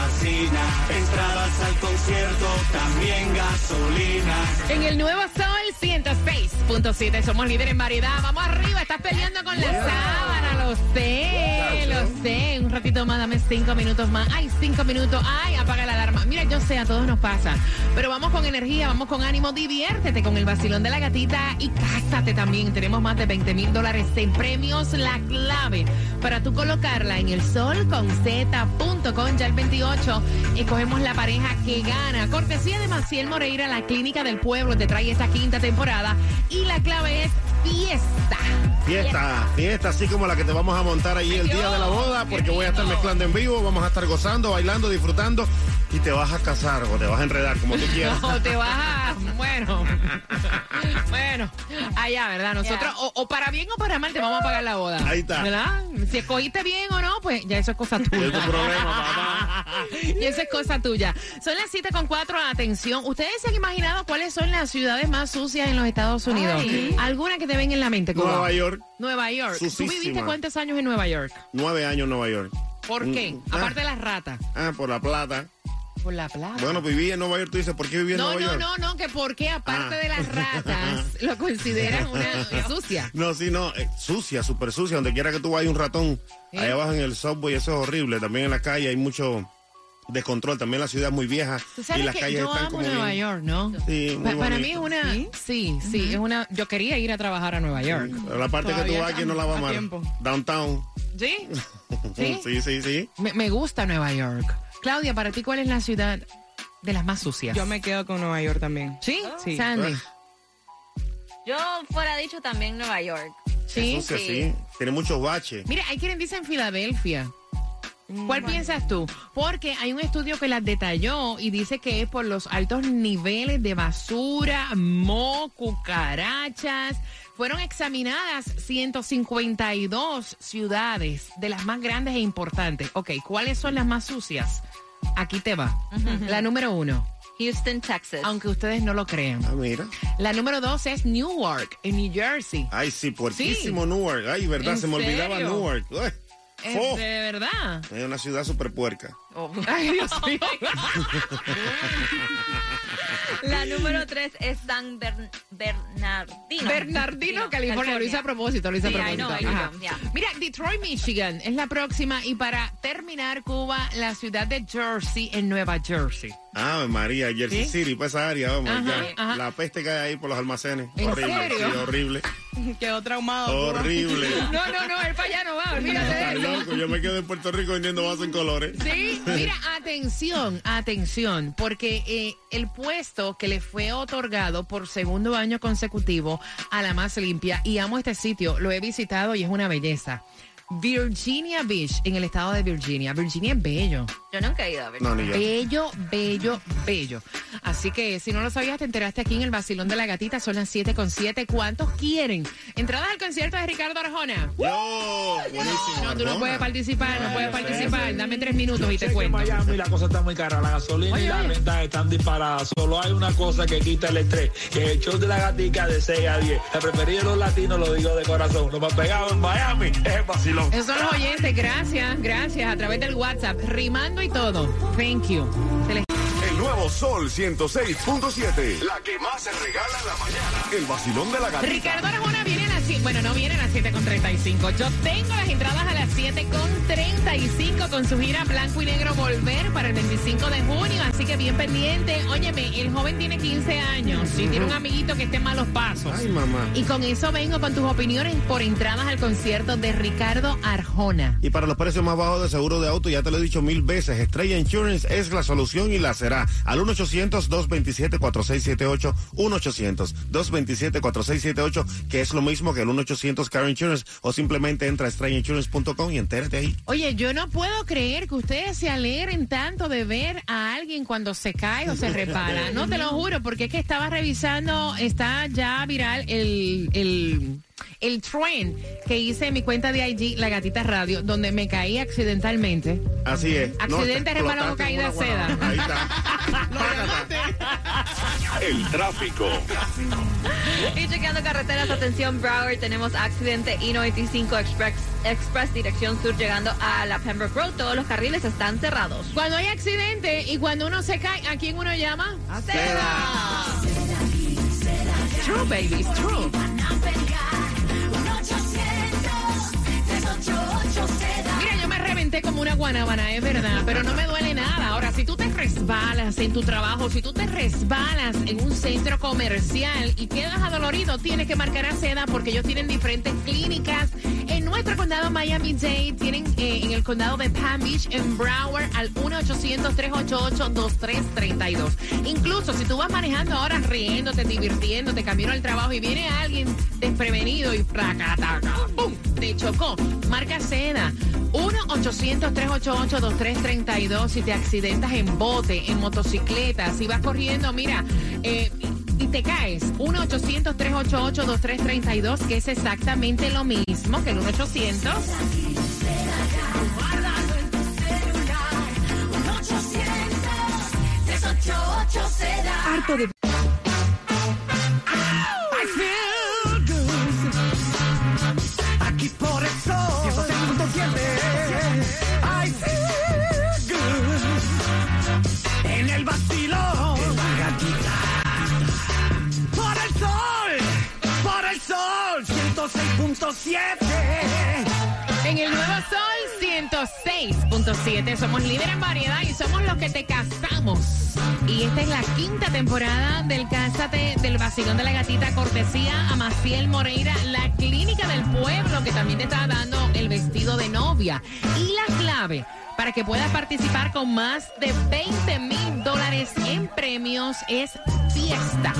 Fascina. Entradas al concierto, también gasolina. En el nuevo Sol 106.7 somos líderes en variedad. Vamos arriba, estás peleando con la sábana, lo sé, lo sé. Un ratito más, dame cinco minutos más. Ay, cinco minutos. Ay, apaga la alarma. Mira, yo sé, a todos nos pasa. Pero vamos con energía, vamos con ánimo, diviértete con el vacilón de la gatita y cásate también. Tenemos más de 20 mil dólares en premios. La clave para tú colocarla en el sol con z.com ya el 28. Escogemos la pareja que gana. Cortesía de Maciel Moreira, la clínica del pueblo, te trae esta quinta temporada. Y la clave es fiesta. Fiesta, fiesta así como la que te vamos a montar ahí el día de la boda, porque voy a estar mezclando en vivo, vamos a estar gozando, bailando, disfrutando y te vas a casar o te vas a enredar como tú quieras. No, te vas a... Bueno. bueno. Allá, ¿verdad? Nosotros, o, o para bien o para mal, te vamos a pagar la boda. Ahí está. ¿Verdad? Si escogiste bien o no, pues ya eso es cosa tuya. Es tu problema, papá. Y eso es cosa tuya. Son las 7 con 4, atención. ¿Ustedes se han imaginado cuáles son las ciudades más sucias en los Estados Unidos? ¿Alguna que te ven en la mente? Cuba? Nueva York, Nueva York. ¿Tú Sucísima. viviste cuántos años en Nueva York? nueve años en Nueva York. ¿Por qué? Mm, Aparte ah. de las ratas. Ah, por la plata. Por la plata. Bueno, viví en Nueva York, tú dices, ¿por qué viví en No, Nueva no, York? no, no, que porque aparte Ah. de las ratas lo consideran una sucia. No, sí, no, eh, sucia, súper sucia. Donde quiera que tú vayas un ratón. ¿Eh? Allá abajo en el subway, eso es horrible. También en la calle hay mucho descontrol. También la ciudad es muy vieja. Y las que calles yo están amo como Nueva bien- York, ¿no? Sí, muy Pa- para mí es una, sí, sí, es una. Yo quería ir a trabajar a Nueva York. Pero la parte que tú vas aquí no la va a tiempo. Downtown. ¿Sí? ¿Sí? sí, sí. sí. Me, me gusta Nueva York. Claudia, para ti, ¿cuál es la ciudad de las más sucias? Yo me quedo con Nueva York también. ¿Sí? Sí. Sandy. Yo fuera dicho también Nueva York. ¿Sí? Sucia, sí. Tiene muchos baches. Mira, hay quienes dicen Filadelfia. ¿Cuál piensas tú? Porque hay un estudio que las detalló y dice que es por los altos niveles de basura, mo, cucarachas. Fueron examinadas 152 ciudades de las más grandes e importantes. Ok, ¿cuáles son las más sucias? Aquí te va. La número uno, Houston, Texas. aunque ustedes no lo crean. Ah, mira. La número dos es Newark, en New Jersey. Ay, sí, puertísimo Newark. Ay, verdad, ¿En se me olvidaba? Newark. Uy, Es oh, de verdad. Es una ciudad súper puerca. Ay, Dios mío. La número tres es San Bern- Bernardino. Bernardino, California. Lo hice a propósito, lo hice Sí, a I know, propósito. I Ajá. know, yeah. Mira, Detroit, Michigan es la próxima. Y para terminar, Cuba, la ciudad de Jersey, en Nueva Jersey. Ah, María, Jersey ¿Sí? City, para esa área, vamos, Ajá, ya. ajá. La peste que hay ahí por los almacenes. ¿En horrible, serio? sí, horrible. Quedó traumado. horrible. No, no, no, él para allá no va, olvídate de Estás eso. loco, yo me quedo en Puerto Rico vendiendo vasos en colores. Sí, mira, atención, atención, porque eh, el puesto que le fue otorgado por segundo año consecutivo a la más limpia, y amo este sitio, lo he visitado y es una belleza. Virginia Beach, en el estado de Virginia. Virginia es bello. Yo nunca he ido a ver. No, ni yo. Bello, bello, bello. Así que si no lo sabías, te enteraste aquí en el Basilón de la Gatita. Son las 7 con 7. ¿Cuántos quieren? Entradas al concierto de Ricardo Arjona. Yo, buenísimo. No, tú no puedes participar, no puedes participar. Dame tres minutos y te cuento. En Miami la cosa está muy cara, la gasolina Oye, y las rentas están disparadas. Solo hay una cosa que quita el estrés, que es el show de la gatica de 6 a 10. La preferida de los latinos, lo digo de corazón. Lo más pegado en Miami es el vacilón. Esos son los oyentes. Gracias, gracias. A través del WhatsApp. Rimando y todo. Thank you. Se les- Sol 106.7. La que más se regala en la mañana. El vacilón de la gatita. Ricardo Arjona las 7. Bueno, no viene a las 7 con 35. Yo tengo las entradas a las 7 con 35 con su gira Blanco y Negro Volver para el 25 de junio. Así que bien pendiente. Óyeme, el joven tiene 15 años y tiene un amiguito que esté en malos pasos. Ay, mamá. Y con eso vengo con tus opiniones por entradas al concierto de Ricardo Arjona. Y para los precios más bajos de seguro de auto, ya te lo he dicho mil veces, Estrella Insurance es la solución y la será. Al 1-800-227-4678, 1-800-227-4678, que es lo mismo que el 1-800-Car Insurance, o simplemente entra a estrellainsurance.com y entérate ahí. Oye, yo no puedo creer que ustedes se alegren tanto de ver a alguien cuando se cae o se repara. No te lo juro, porque es que estaba revisando, está ya viral el, el, el trend que hice en mi cuenta de IG, La Gatita Radio, donde me caí accidentalmente. Así es. Accidente, te resbalón o explotaste caída seda. Ahí está. El tráfico. Y chequeando carreteras, atención, Broward, tenemos accidente I-95 Express, Express dirección sur llegando a la Pembroke Road. Todos los carriles están cerrados. Cuando hay accidente y cuando uno se cae, ¿a quién uno llama? A True, babies, true. Como una guanábana, es verdad, pero no me duele nada. Ahora, si tú te resbalas en tu trabajo, si tú te resbalas en un centro comercial y quedas adolorido, tienes que marcar a seda porque ellos tienen diferentes clínicas. En nuestro condado Miami-Dade, tienen eh, en el condado de Palm Beach, en Broward, al 1-800-388-2332. Incluso si tú vas manejando ahora riéndote, divirtiéndote, camino al trabajo y viene alguien desprevenido y fracataca, ¡pum! Te chocó. Marca seda. 1-800-388-2332 si te accidentas en bote, en motocicleta, si vas corriendo, mira, eh, y te caes. 1-800-388-2332, que es exactamente lo mismo que el 1-800. Harto de... 106.7 somos líderes en variedad y somos los que te casamos. Y esta es la quinta temporada del Cásate del Vacilón de la Gatita, cortesía a Maciel Moreira, la clínica del pueblo que también te está dando el vestido de novia. Y la clave para que puedas participar con más de 20 mil dólares en premios es fiesta.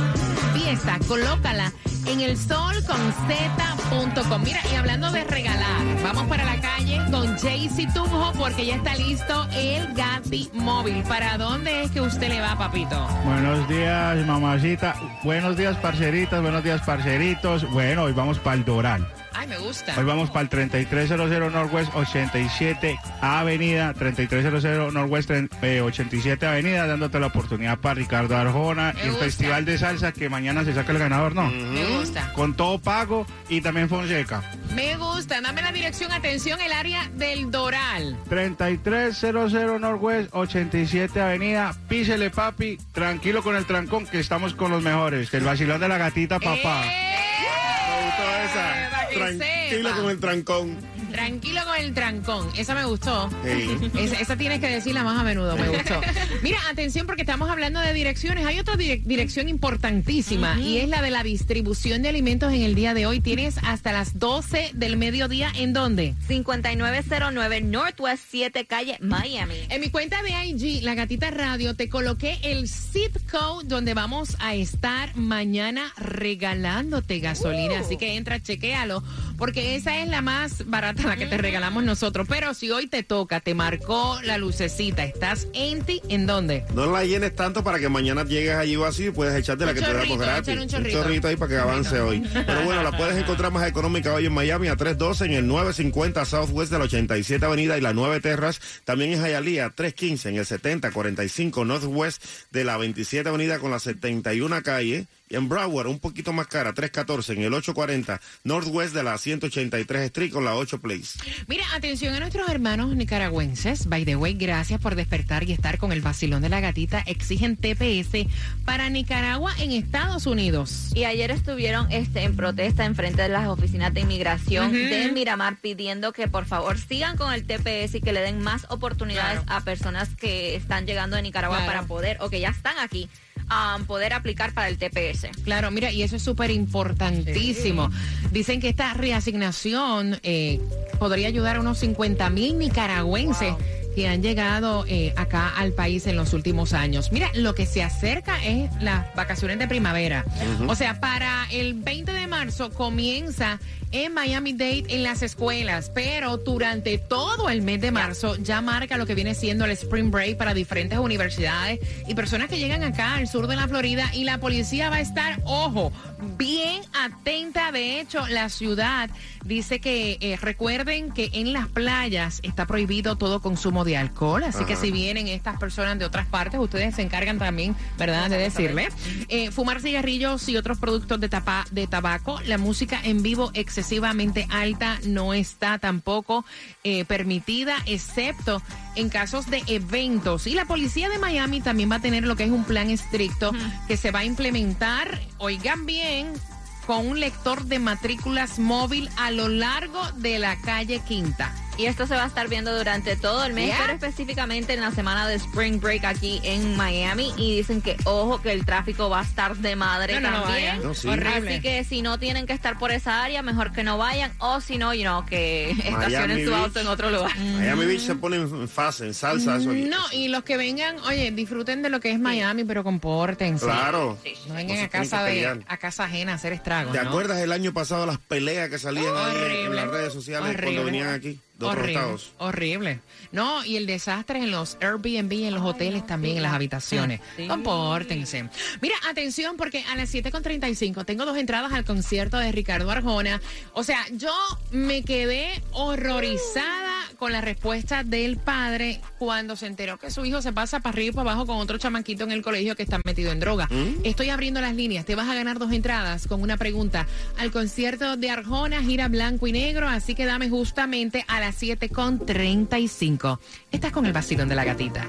Fiesta, colócala en el sol con z.com. Mira, y hablando de regalar, vamos para la calle con Jaycee Tunjo porque ya está listo el Gati Móvil. ¿Para dónde es que usted le va, papito? Buenos días, mamacita. Buenos días, parceritas. Buenos días, parceritos. Bueno, hoy vamos para el Doral. Ay, me gusta. Hoy vamos para el 3300 Northwest 87 Avenida, 3300 Northwest eh, 87 Avenida, dándote la oportunidad para Ricardo Arjona Me y el gusta. Festival de Salsa que mañana se saca el ganador, ¿no? Me gusta. Con todo pago y también Fonseca. Me gusta. Dame la dirección, atención, el área del Doral. 3300 Northwest 87 Avenida, písele papi, tranquilo con el trancón que estamos con los mejores, que el vacilón de la gatita papá. ¡Eh! Me gustó esa. Sepa. con el trancón. Tranquilo con el trancón. Esa me gustó. Sí. Esa, esa tienes que decirla más a menudo, me gustó. Mira, atención porque estamos hablando de direcciones. Hay otra dire- dirección importantísima y es la de la distribución de alimentos en el día de hoy. Tienes hasta las 12 del mediodía. ¿En dónde? 5909 Northwest 7 Calle, Miami. En mi cuenta de IG, La Gatita Radio, te coloqué el zip code donde vamos a estar mañana regalándote gasolina. Así que que entra, chequéalo, porque esa es la más barata, la que te regalamos nosotros. Pero si hoy te toca, te marcó la lucecita, estás en ti, ¿en dónde? No la llenes tanto para que mañana llegues allí vacío y puedes echarte la Un que te damos gratis. un chorrito. ahí para que avance hoy. Pero bueno, la puedes encontrar más económica hoy en Miami a 312 en el 950 Southwest de la 87 Avenida y la 9 Terras. También en Hialeah 315 en el 7045 Northwest de la 27 Avenida con la 71 calle. Y en Broward, un poquito más cara, 314 en el 840 Northwest de la 183 Street con la 8 Place. Mira, atención a nuestros hermanos nicaragüenses. By the way, gracias por despertar y estar con el vacilón de la gatita. Exigen TPS para Nicaragua en Estados Unidos. Y ayer estuvieron este, en protesta en frente de las oficinas de inmigración de Miramar pidiendo que por favor sigan con el TPS y que le den más oportunidades a personas que están llegando de Nicaragua Claro. para poder o que ya están aquí um, poder aplicar para el TPS. Claro, mira, y eso es súper importantísimo. Dicen que esta reasignación eh, podría ayudar a unos 50 mil nicaragüenses. que han llegado eh, acá al país en los últimos años. Mira, lo que se acerca es las vacaciones de primavera. O sea, para el 20 de marzo comienza en Miami Dade en las escuelas, pero durante todo el mes de marzo ya marca lo que viene siendo el Spring Break para diferentes universidades y personas que llegan acá al sur de la Florida y la policía va a estar, ojo, bien atenta. De hecho, la ciudad dice que eh, recuerden que en las playas está prohibido todo consumo de alcohol, así que si vienen estas personas de otras partes, ustedes se encargan también, ¿verdad?, de decirle. Eh, fumar cigarrillos y otros productos de, tapa, de tabaco. La música en vivo excesivamente alta no está tampoco eh, permitida, excepto en casos de eventos. Y la policía de Miami también va a tener lo que es un plan estricto que se va a implementar, oigan bien, con un lector de matrículas móvil a lo largo de la calle Quinta. Y esto se va a estar viendo durante todo el mes, Yeah. pero específicamente en la semana de Spring Break aquí en Miami. Y dicen que, ojo, que el tráfico va a estar de madre No, no, no también. No, sí. Así que si no tienen que estar por esa área, mejor que no vayan. O si no, you know, que estacionen su Beach. auto en otro lugar. Miami Beach se pone en fase, en salsa, eso. No, y los que vengan, oye, disfruten de lo que es Miami, pero compórtense. Claro. No vengan a casa de a casa ajena a hacer estragos. ¿Te ¿no? acuerdas el año pasado las peleas que salían ahí en las redes sociales Horrible. cuando venían aquí horrible, estados? horrible. No, y el desastre en los Airbnb, en los hoteles también, en las habitaciones. Sí. Compórtense. Mira, atención, porque a las 7.35 tengo dos entradas al concierto de Ricardo Arjona. O sea, yo me quedé horrorizada con la respuesta del padre cuando se enteró que su hijo se pasa para arriba y para abajo con otro chamaquito en el colegio que está metido en droga. Estoy abriendo las líneas. Te vas a ganar dos entradas con una pregunta al concierto de Arjona, gira blanco y negro. Así que dame justamente a las 7.35. Estás con el vacilón de la gatita.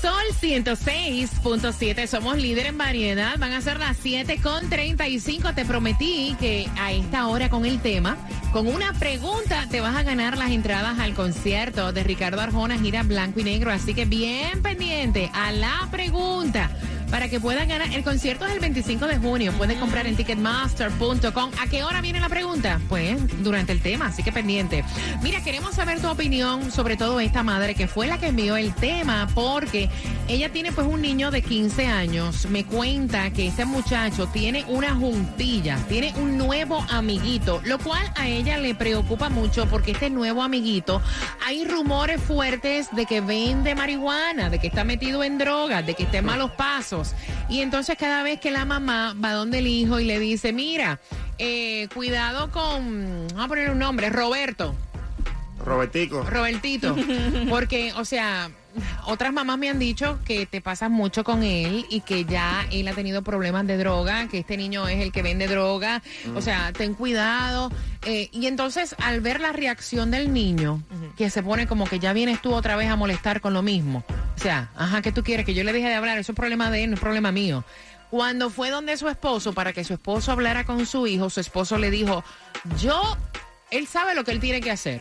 Sol 106.7 somos líder en variedad. Van a ser las 7.35. Te prometí que a esta hora con el tema, con una pregunta, te vas a ganar las entradas al concierto de Ricardo Arjona, gira blanco y negro. Así que bien pendiente a la pregunta. Para que puedan ganar, el concierto es el 25 de junio. Puedes comprar en ticketmaster.com. ¿A qué hora viene la pregunta? Pues durante el tema, así que pendiente. Mira, queremos saber tu opinión sobre todo esta madre que fue la que envió el tema, porque ella tiene pues un niño de 15 años. Me cuenta que este muchacho tiene una juntilla, tiene un nuevo amiguito, lo cual a ella le preocupa mucho porque este nuevo amiguito, hay rumores fuertes de que vende marihuana, de que está metido en drogas, de que está en malos pasos. Y entonces cada vez que la mamá va donde el hijo y le dice, mira, eh, cuidado con, vamos a poner un nombre, Roberto. Robertico. Robertito. Porque, o sea, otras mamás me han dicho que te pasas mucho con él y que ya él ha tenido problemas de droga, que este niño es el que vende droga. O sea, ten cuidado. Eh, y entonces, al ver la reacción del niño, que se pone como que ya vienes tú otra vez a molestar con lo mismo. O sea, ajá, ¿qué tú quieres? Que yo le deje de hablar. Eso es problema de él, no es problema mío. Cuando fue donde su esposo, para que su esposo hablara con su hijo, su esposo le dijo, yo, él sabe lo que él tiene que hacer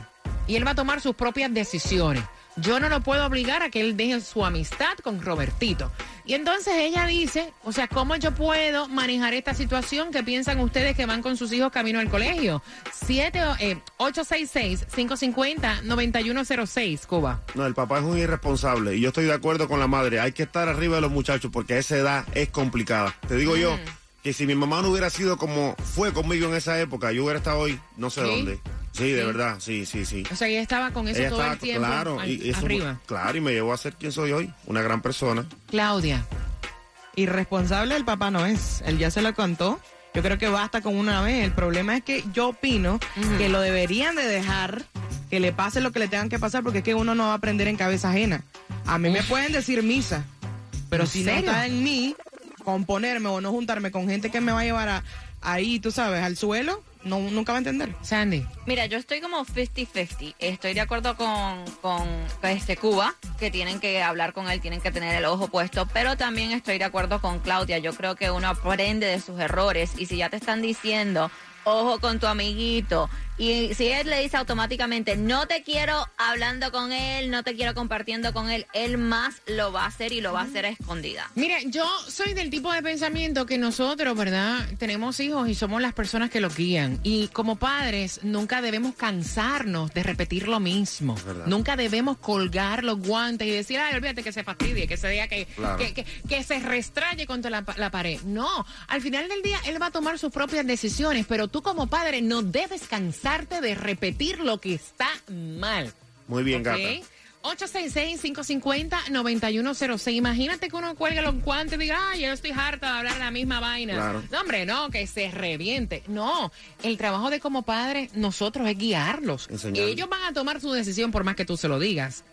y él va a tomar sus propias decisiones. Yo no lo puedo obligar a que él deje su amistad con Robertito. Y entonces ella dice, o sea, ¿cómo yo puedo manejar esta situación que piensan ustedes que van con sus hijos camino al colegio? 7, eh, 866-550-9106, Cuba. No, el papá es un irresponsable y yo estoy de acuerdo con la madre. Hay que estar arriba de los muchachos porque esa edad es complicada. Te digo yo que si mi mamá no hubiera sido como fue conmigo en esa época, yo hubiera estado hoy no sé ¿Sí? dónde. Sí, de Sí. verdad, sí, sí, sí. O sea, ella estaba con eso Ella todo estaba, el tiempo claro, al- y eso, arriba. claro, y me llevó a ser quien soy hoy, una gran persona. Claudia. Irresponsable el papá no es. Él ya se lo contó. Yo creo que basta con una vez. El problema es que yo opino que lo deberían de dejar que le pase lo que le tengan que pasar porque es que uno no va a aprender en cabeza ajena. A mí me pueden decir misa, pero ¿En si no está en mí componerme o no juntarme con gente que me va a llevar a, ahí, tú sabes, al suelo, no, nunca va a entender. Sandy. Mira, yo estoy como 50-50. Estoy de acuerdo con, con este Cuba, que tienen que hablar con él, tienen que tener el ojo puesto, pero también estoy de acuerdo con Claudia. Yo creo que uno aprende de sus errores y si ya te están diciendo, ojo con tu amiguito, y si él le dice automáticamente, no te quiero hablando con él, no te quiero compartiendo con él, él más lo va a hacer y lo va a hacer a escondida. Mira, yo soy del tipo de pensamiento que nosotros, ¿verdad? Tenemos hijos y somos las personas que los guían. Y como padres, nunca debemos cansarnos de repetir lo mismo. Nunca debemos colgar los guantes y decir, ay, olvídate que se fastidie, que se diga que, Claro. que, que- que se restraye contra la, la pared. No, al final del día él va a tomar sus propias decisiones, pero tú como padre no debes cansarte de repetir lo que está mal. Muy bien, ¿Ok? gata. 866-550-9106. Imagínate que uno cuelga los guantes y diga, ay, yo estoy harta de hablar la misma vaina. Claro. No, hombre, no, que se reviente. No, el trabajo de como padre, nosotros es guiarlos. Enseñarles. Ellos van a tomar su decisión por más que tú se lo digas.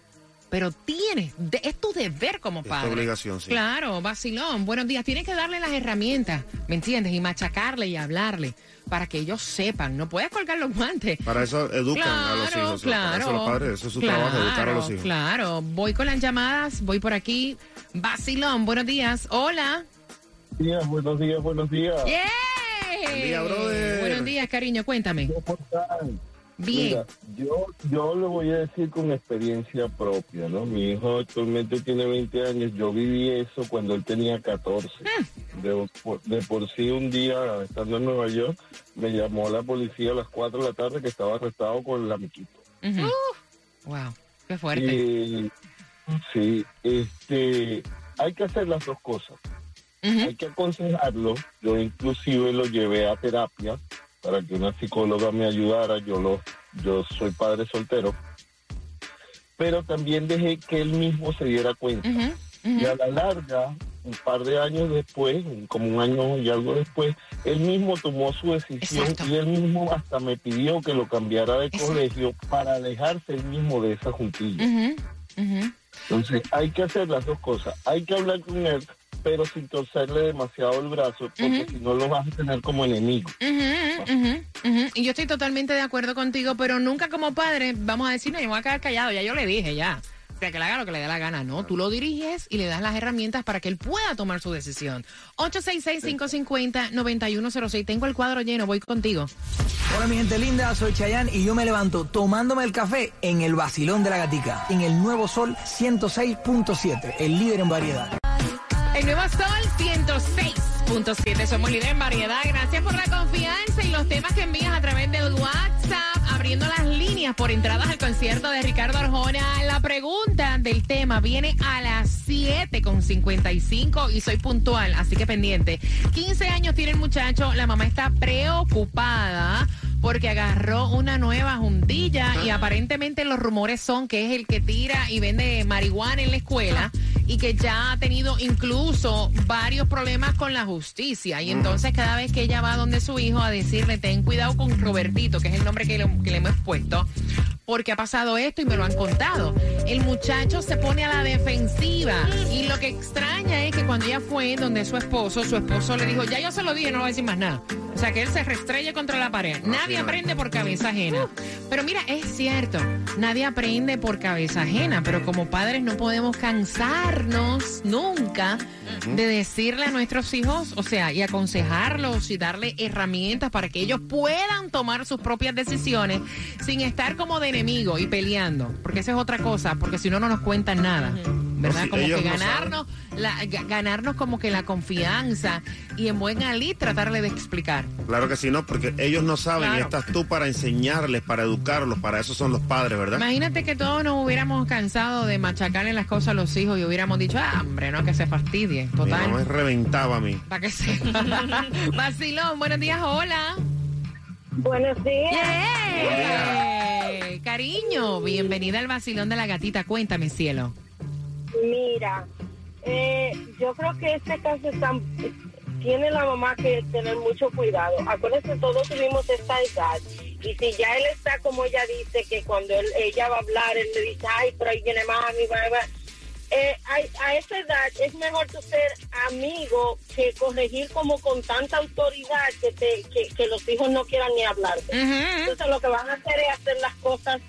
Pero tienes, de- es tu deber como tu padre. obligación, sí. Claro, vacilón. Buenos días. Tienes que darle las herramientas, ¿me entiendes? Y machacarle y hablarle para que ellos sepan. No puedes colgar los guantes. Para eso educan a los hijos. Claro, Para eso los padres, eso es su claro, trabajo, educar a los hijos. Claro, voy con las llamadas, voy por aquí. Vacilón, buenos días. Hola. días, buenos días, buenos días. ¡Yeah! Buen día, brother. Buenos días, cariño, cuéntame. ¿Cómo están? Bien. Mira, yo, yo le voy a decir con experiencia propia, ¿no? Mi hijo actualmente tiene 20 años, yo viví eso cuando él tenía 14. De, por- de por sí un día, estando en Nueva York, me llamó la policía a las 4 de la tarde que estaba arrestado con el amiguito. Ujú. Wow, qué fuerte. Y, sí, este, hay que hacer las dos cosas. Hay que aconsejarlo. Yo inclusive lo llevé a terapia para que una psicóloga me ayudara. Yo lo, yo soy padre soltero. Pero también dejé que él mismo se diera cuenta. Ujú, ujú. Y a la larga, un par de años después, como un año y algo después, él mismo tomó su decisión Exacto. y él mismo hasta me pidió que lo cambiara de Exacto. colegio para alejarse él mismo de esa juntilla. Ujú, ujú. Entonces hay que hacer las dos cosas. Hay que hablar con él, pero sin torcerle demasiado el brazo, porque si no lo vas a tener como enemigo. Y yo estoy totalmente de acuerdo contigo, pero nunca como padre vamos a decir, no, yo me voy a quedar callado, ya yo le dije, ya. O sea, que le haga lo que le dé la gana, ¿no? Tú lo diriges y le das las herramientas para que él pueda tomar su decisión. 866-550-9106. Tengo el cuadro lleno, voy contigo. Hola mi gente linda, soy Chayanne y yo me levanto tomándome el café en el vacilón de la gatica, en el Nuevo Sol 106.7, el líder en variedad. El nuevo Sol 106.7. Somos líder en variedad. Gracias por la confianza y los temas que envías a través del WhatsApp, abriendo las líneas por entradas al concierto de Ricardo Arjona. La pregunta del tema viene a las 7 con 55 y soy puntual, así que pendiente. 15 años tiene el muchacho, la mamá está preocupada porque agarró una nueva juntilla y aparentemente los rumores son que es el que tira y vende marihuana en la escuela y que ya ha tenido incluso varios problemas con la justicia. Y entonces cada vez que ella va donde su hijo a decirle, ten cuidado con Robertito, que es el nombre que le, que le hemos puesto, porque ha pasado esto y me lo han contado. El muchacho se pone a la defensiva y lo que extraña es que cuando ella fue donde su esposo, su esposo le dijo, ya yo se lo dije, no voy a decir más nada. O sea, que él se restrelle contra la pared. Nadie aprende por cabeza ajena. Pero mira, es cierto, nadie aprende por cabeza ajena, pero como padres no podemos nunca de decirle a nuestros hijos, o sea, y aconsejarlos y darle herramientas para que ellos puedan tomar sus propias decisiones sin estar como de enemigo y peleando. Porque esa es otra cosa, porque si no, no nos cuentan nada. ¿Verdad? Como que no ganarnos, la- ganarnos como que la confianza y en buen alí tratarle de explicar. Claro que sí, no, porque ellos no saben y estás tú para enseñarles, para educarlos, para eso son los padres, ¿verdad? Imagínate que todos nos hubiéramos cansado de machacarle las cosas a los hijos y hubiéramos dicho, ah, hombre, no, que se fastidie. Mi mamá me Total. reventaba a mí. Para que se. Vacilón, buenos días, hola. Buenos días. Yeah. Cariño, bienvenida al vacilón de la gatita. Cuéntame, cielo. Mira, eh, yo creo que este caso está, tiene la mamá que tener mucho cuidado. Acuérdense, todos tuvimos esta edad. Y si ya él está como ella dice, que cuando él- ella va a hablar, él le dice, ay, pero ahí viene mami, va, va". Eh, a, a esa edad es mejor tú ser amigo que corregir como con tanta autoridad que, te, que, que los hijos no quieran ni hablar. Entonces lo que van a hacer es hacer las cosas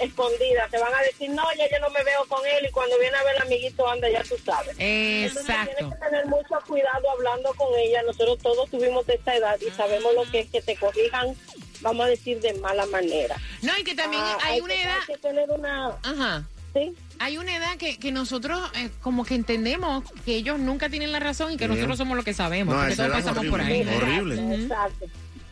escondidas. Te van a decir, no, ya yo no me veo con él y cuando viene a ver el amiguito anda, ya tú sabes. Entonces Exacto. tienes que tener mucho cuidado hablando con ella. Nosotros todos tuvimos esta edad y sabemos lo que es que te corrijan, vamos a decir, de mala manera. No, y que también Ah, hay hay una que- edad. hay que tener una. Ajá. Sí. Hay una edad que, que nosotros eh, como que entendemos que ellos nunca tienen la razón y que Sí. nosotros somos los que sabemos. No, porque todos pasamos por ahí. Exacto, Exacto.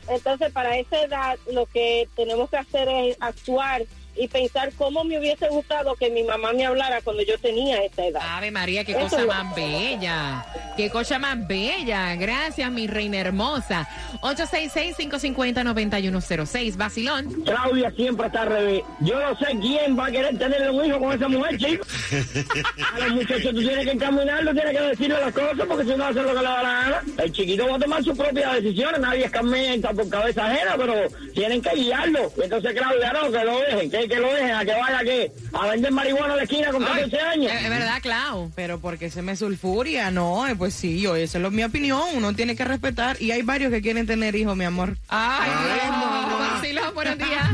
Entonces, para esa edad, lo que tenemos que hacer es actuar y pensar cómo me hubiese gustado que mi mamá me hablara cuando yo tenía esa edad. Ave María, qué Eso cosa más bella. Qué cosa más bella. Gracias, mi reina hermosa. 866-550-9106. Vacilón. Claudia siempre está al revés. Yo no sé quién va a querer tener un hijo con esa mujer, chico. A los muchachos tú tienes que encaminarlo, tienes que decirle las cosas, porque si no hace lo que le da la gana. El chiquito va a tomar sus propias decisiones, nadie escarmienta por cabeza ajena, pero tienen que guiarlo. Entonces, Claudia, no, que lo dejen, que, que lo dejen, a que vaya que a vender marihuana a la esquina con 14 años. Es verdad, Clau. Pero porque se me sulfuria, no, eh, pues sí, yo, esa es lo- mi opinión, uno tiene que respetar y hay varios que quieren tener hijos, mi amor. Ay, Dios. Vacilón, buenos días.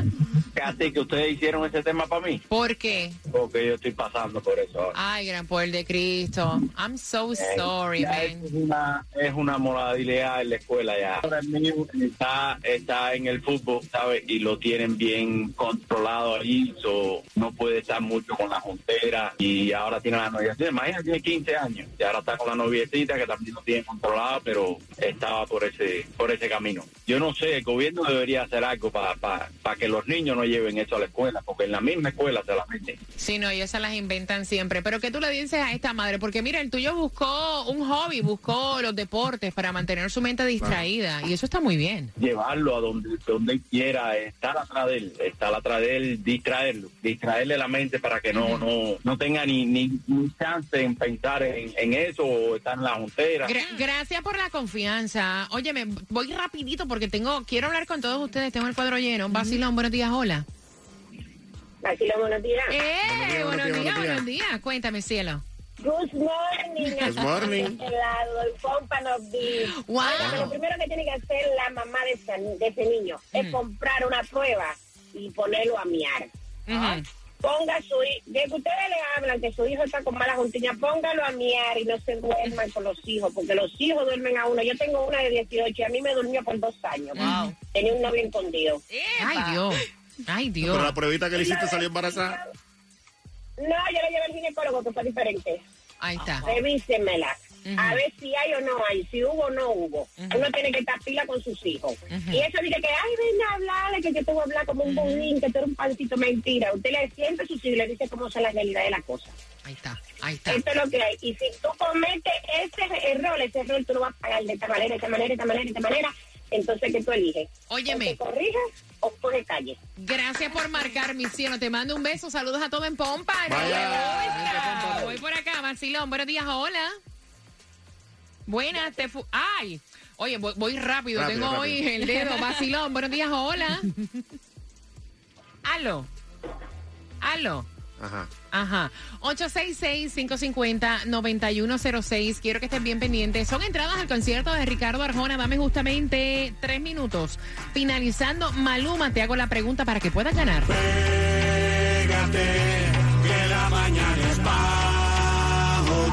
Casi que ustedes hicieron ese tema para mí, ¿Por qué? porque yo estoy pasando por eso ahora. Ay, gran poder de Cristo. I'm so sorry, Ya man. Es una, es una moralidad en la escuela ya. Ahora el mío está, está en el fútbol, ¿sabes? Y lo tienen bien controlado ahí, so, no puede estar mucho con la juntera y ahora tiene la noviecita. Imagínate, tiene 15 años y ahora está con la noviecita que también lo tiene controlada, pero estaba por ese, por ese camino. Yo no sé, el gobierno debería hacer algo para que los niños no lleven eso a la escuela, porque en la misma escuela se la meten. Sí, no, ellos se las inventan siempre. Pero ¿qué tú le dices a esta madre? Porque mira, el tuyo buscó un hobby, buscó los deportes para mantener su mente distraída. Y eso está muy bien. llevarlo a donde, donde quiera, estar atrás de él, estar atrás de él, distraerlo, distraerle la mente para que no, no, no tenga ni, ni, ni chance en pensar en, en eso o estar en la juntera. Gra- gracias por la confianza. Óyeme, voy rapidito porque tengo, quiero hablar con todos ustedes. Tengo el cuadro lleno. Vacilón, buenos días, hola. Vacilón, buenos días. Eh, buenos días, buenos días. Cuéntame, cielo. Good morning. Good morning. El. Wow. Lo primero que tiene que hacer la mamá de ese, de ese niño es Mm. comprar una prueba y ponerlo a miar. Ponga su hijo, de que ustedes le hablan que su hijo está con mala juntiña, póngalo a miar y no se duerman con los hijos, porque los hijos duermen a uno. Yo tengo una de 18 y a mí me durmió por dos años. Tenía un novio escondido. Ay, Dios. Ay, Dios. Pero la pruebita que le hiciste salió embarazada. No, yo le llevé al ginecólogo, que fue diferente. Ahí está. Revísemela. A ver si hay o no hay, si hubo o no hubo. Uno tiene que estar pila con sus hijos. Y eso dice que, ay, ven a hablarle, que yo te voy a hablar como un budín, que tú eres un pancito. Mentira. Usted le siente sus hijos y le dice cómo es la realidad de la cosa. Ahí está, ahí está. Esto es lo que hay. Y si tú cometes ese error, ese error tú lo vas a pagar de esta manera, de esta manera, de esta manera, de esta manera. Entonces, ¿qué tú eliges? Óyeme. ¿O te corrijas o coge calle? Gracias por marcar, mi cielo. Te mando un beso. Saludos a todo en Pompa. Voy por acá, Vacilón. Buenos días, hola. Buenas, te fu ¡Ay! Oye, voy, voy rápido. Rápido, Tengo rápido. hoy el dedo. Vacilón. Buenos días, hola. Aló. Aló. Ajá. Ajá. 866-550-9106. Quiero que estén bien pendientes. Son entradas al concierto de Ricardo Arjona. Dame justamente tres minutos. Finalizando, Maluma, te hago la pregunta para que puedas ganar. Pégate, que la mañana es bajo.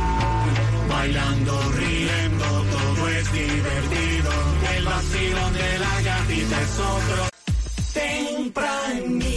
Bailando, riendo, todo es divertido. El vacilón de la gatita es otro. Tempranito,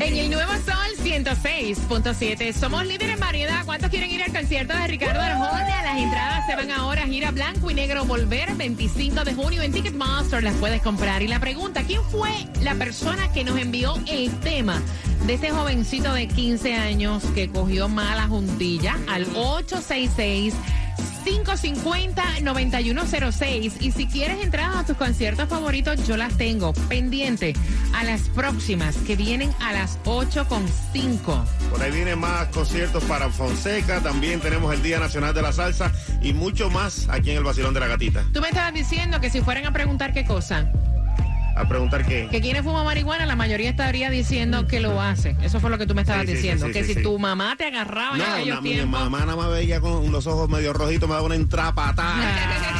En el nuevo Sol 106.7. Somos líderes en variedad. ¿Cuántos quieren ir al concierto de Ricardo Arjona? Las entradas se van ahora. Gira blanco y negro volver 25 de junio en Ticketmaster. Las puedes comprar. Y la pregunta, ¿quién fue la persona que nos envió el tema de este jovencito de 15 años que cogió mala juntilla al 866 550-9106. Y si quieres entrar a tus conciertos favoritos, yo las tengo pendiente a las próximas que vienen a las 8.5. Por ahí vienen más conciertos para Fonseca. También tenemos el Día Nacional de la Salsa y mucho más aquí en el Basilón de la Gatita. Tú me estabas diciendo que si fueran a preguntar qué cosa, A preguntar qué. que quienes fuman marihuana, la mayoría estaría diciendo que lo hace. Eso fue lo que tú me estabas Sí, sí, sí, diciendo. sí, que si tu mamá te agarraba en No, aquellos na- mi tiempos. mamá nada más veía con los ojos medio rojitos, me daba una entrapatada.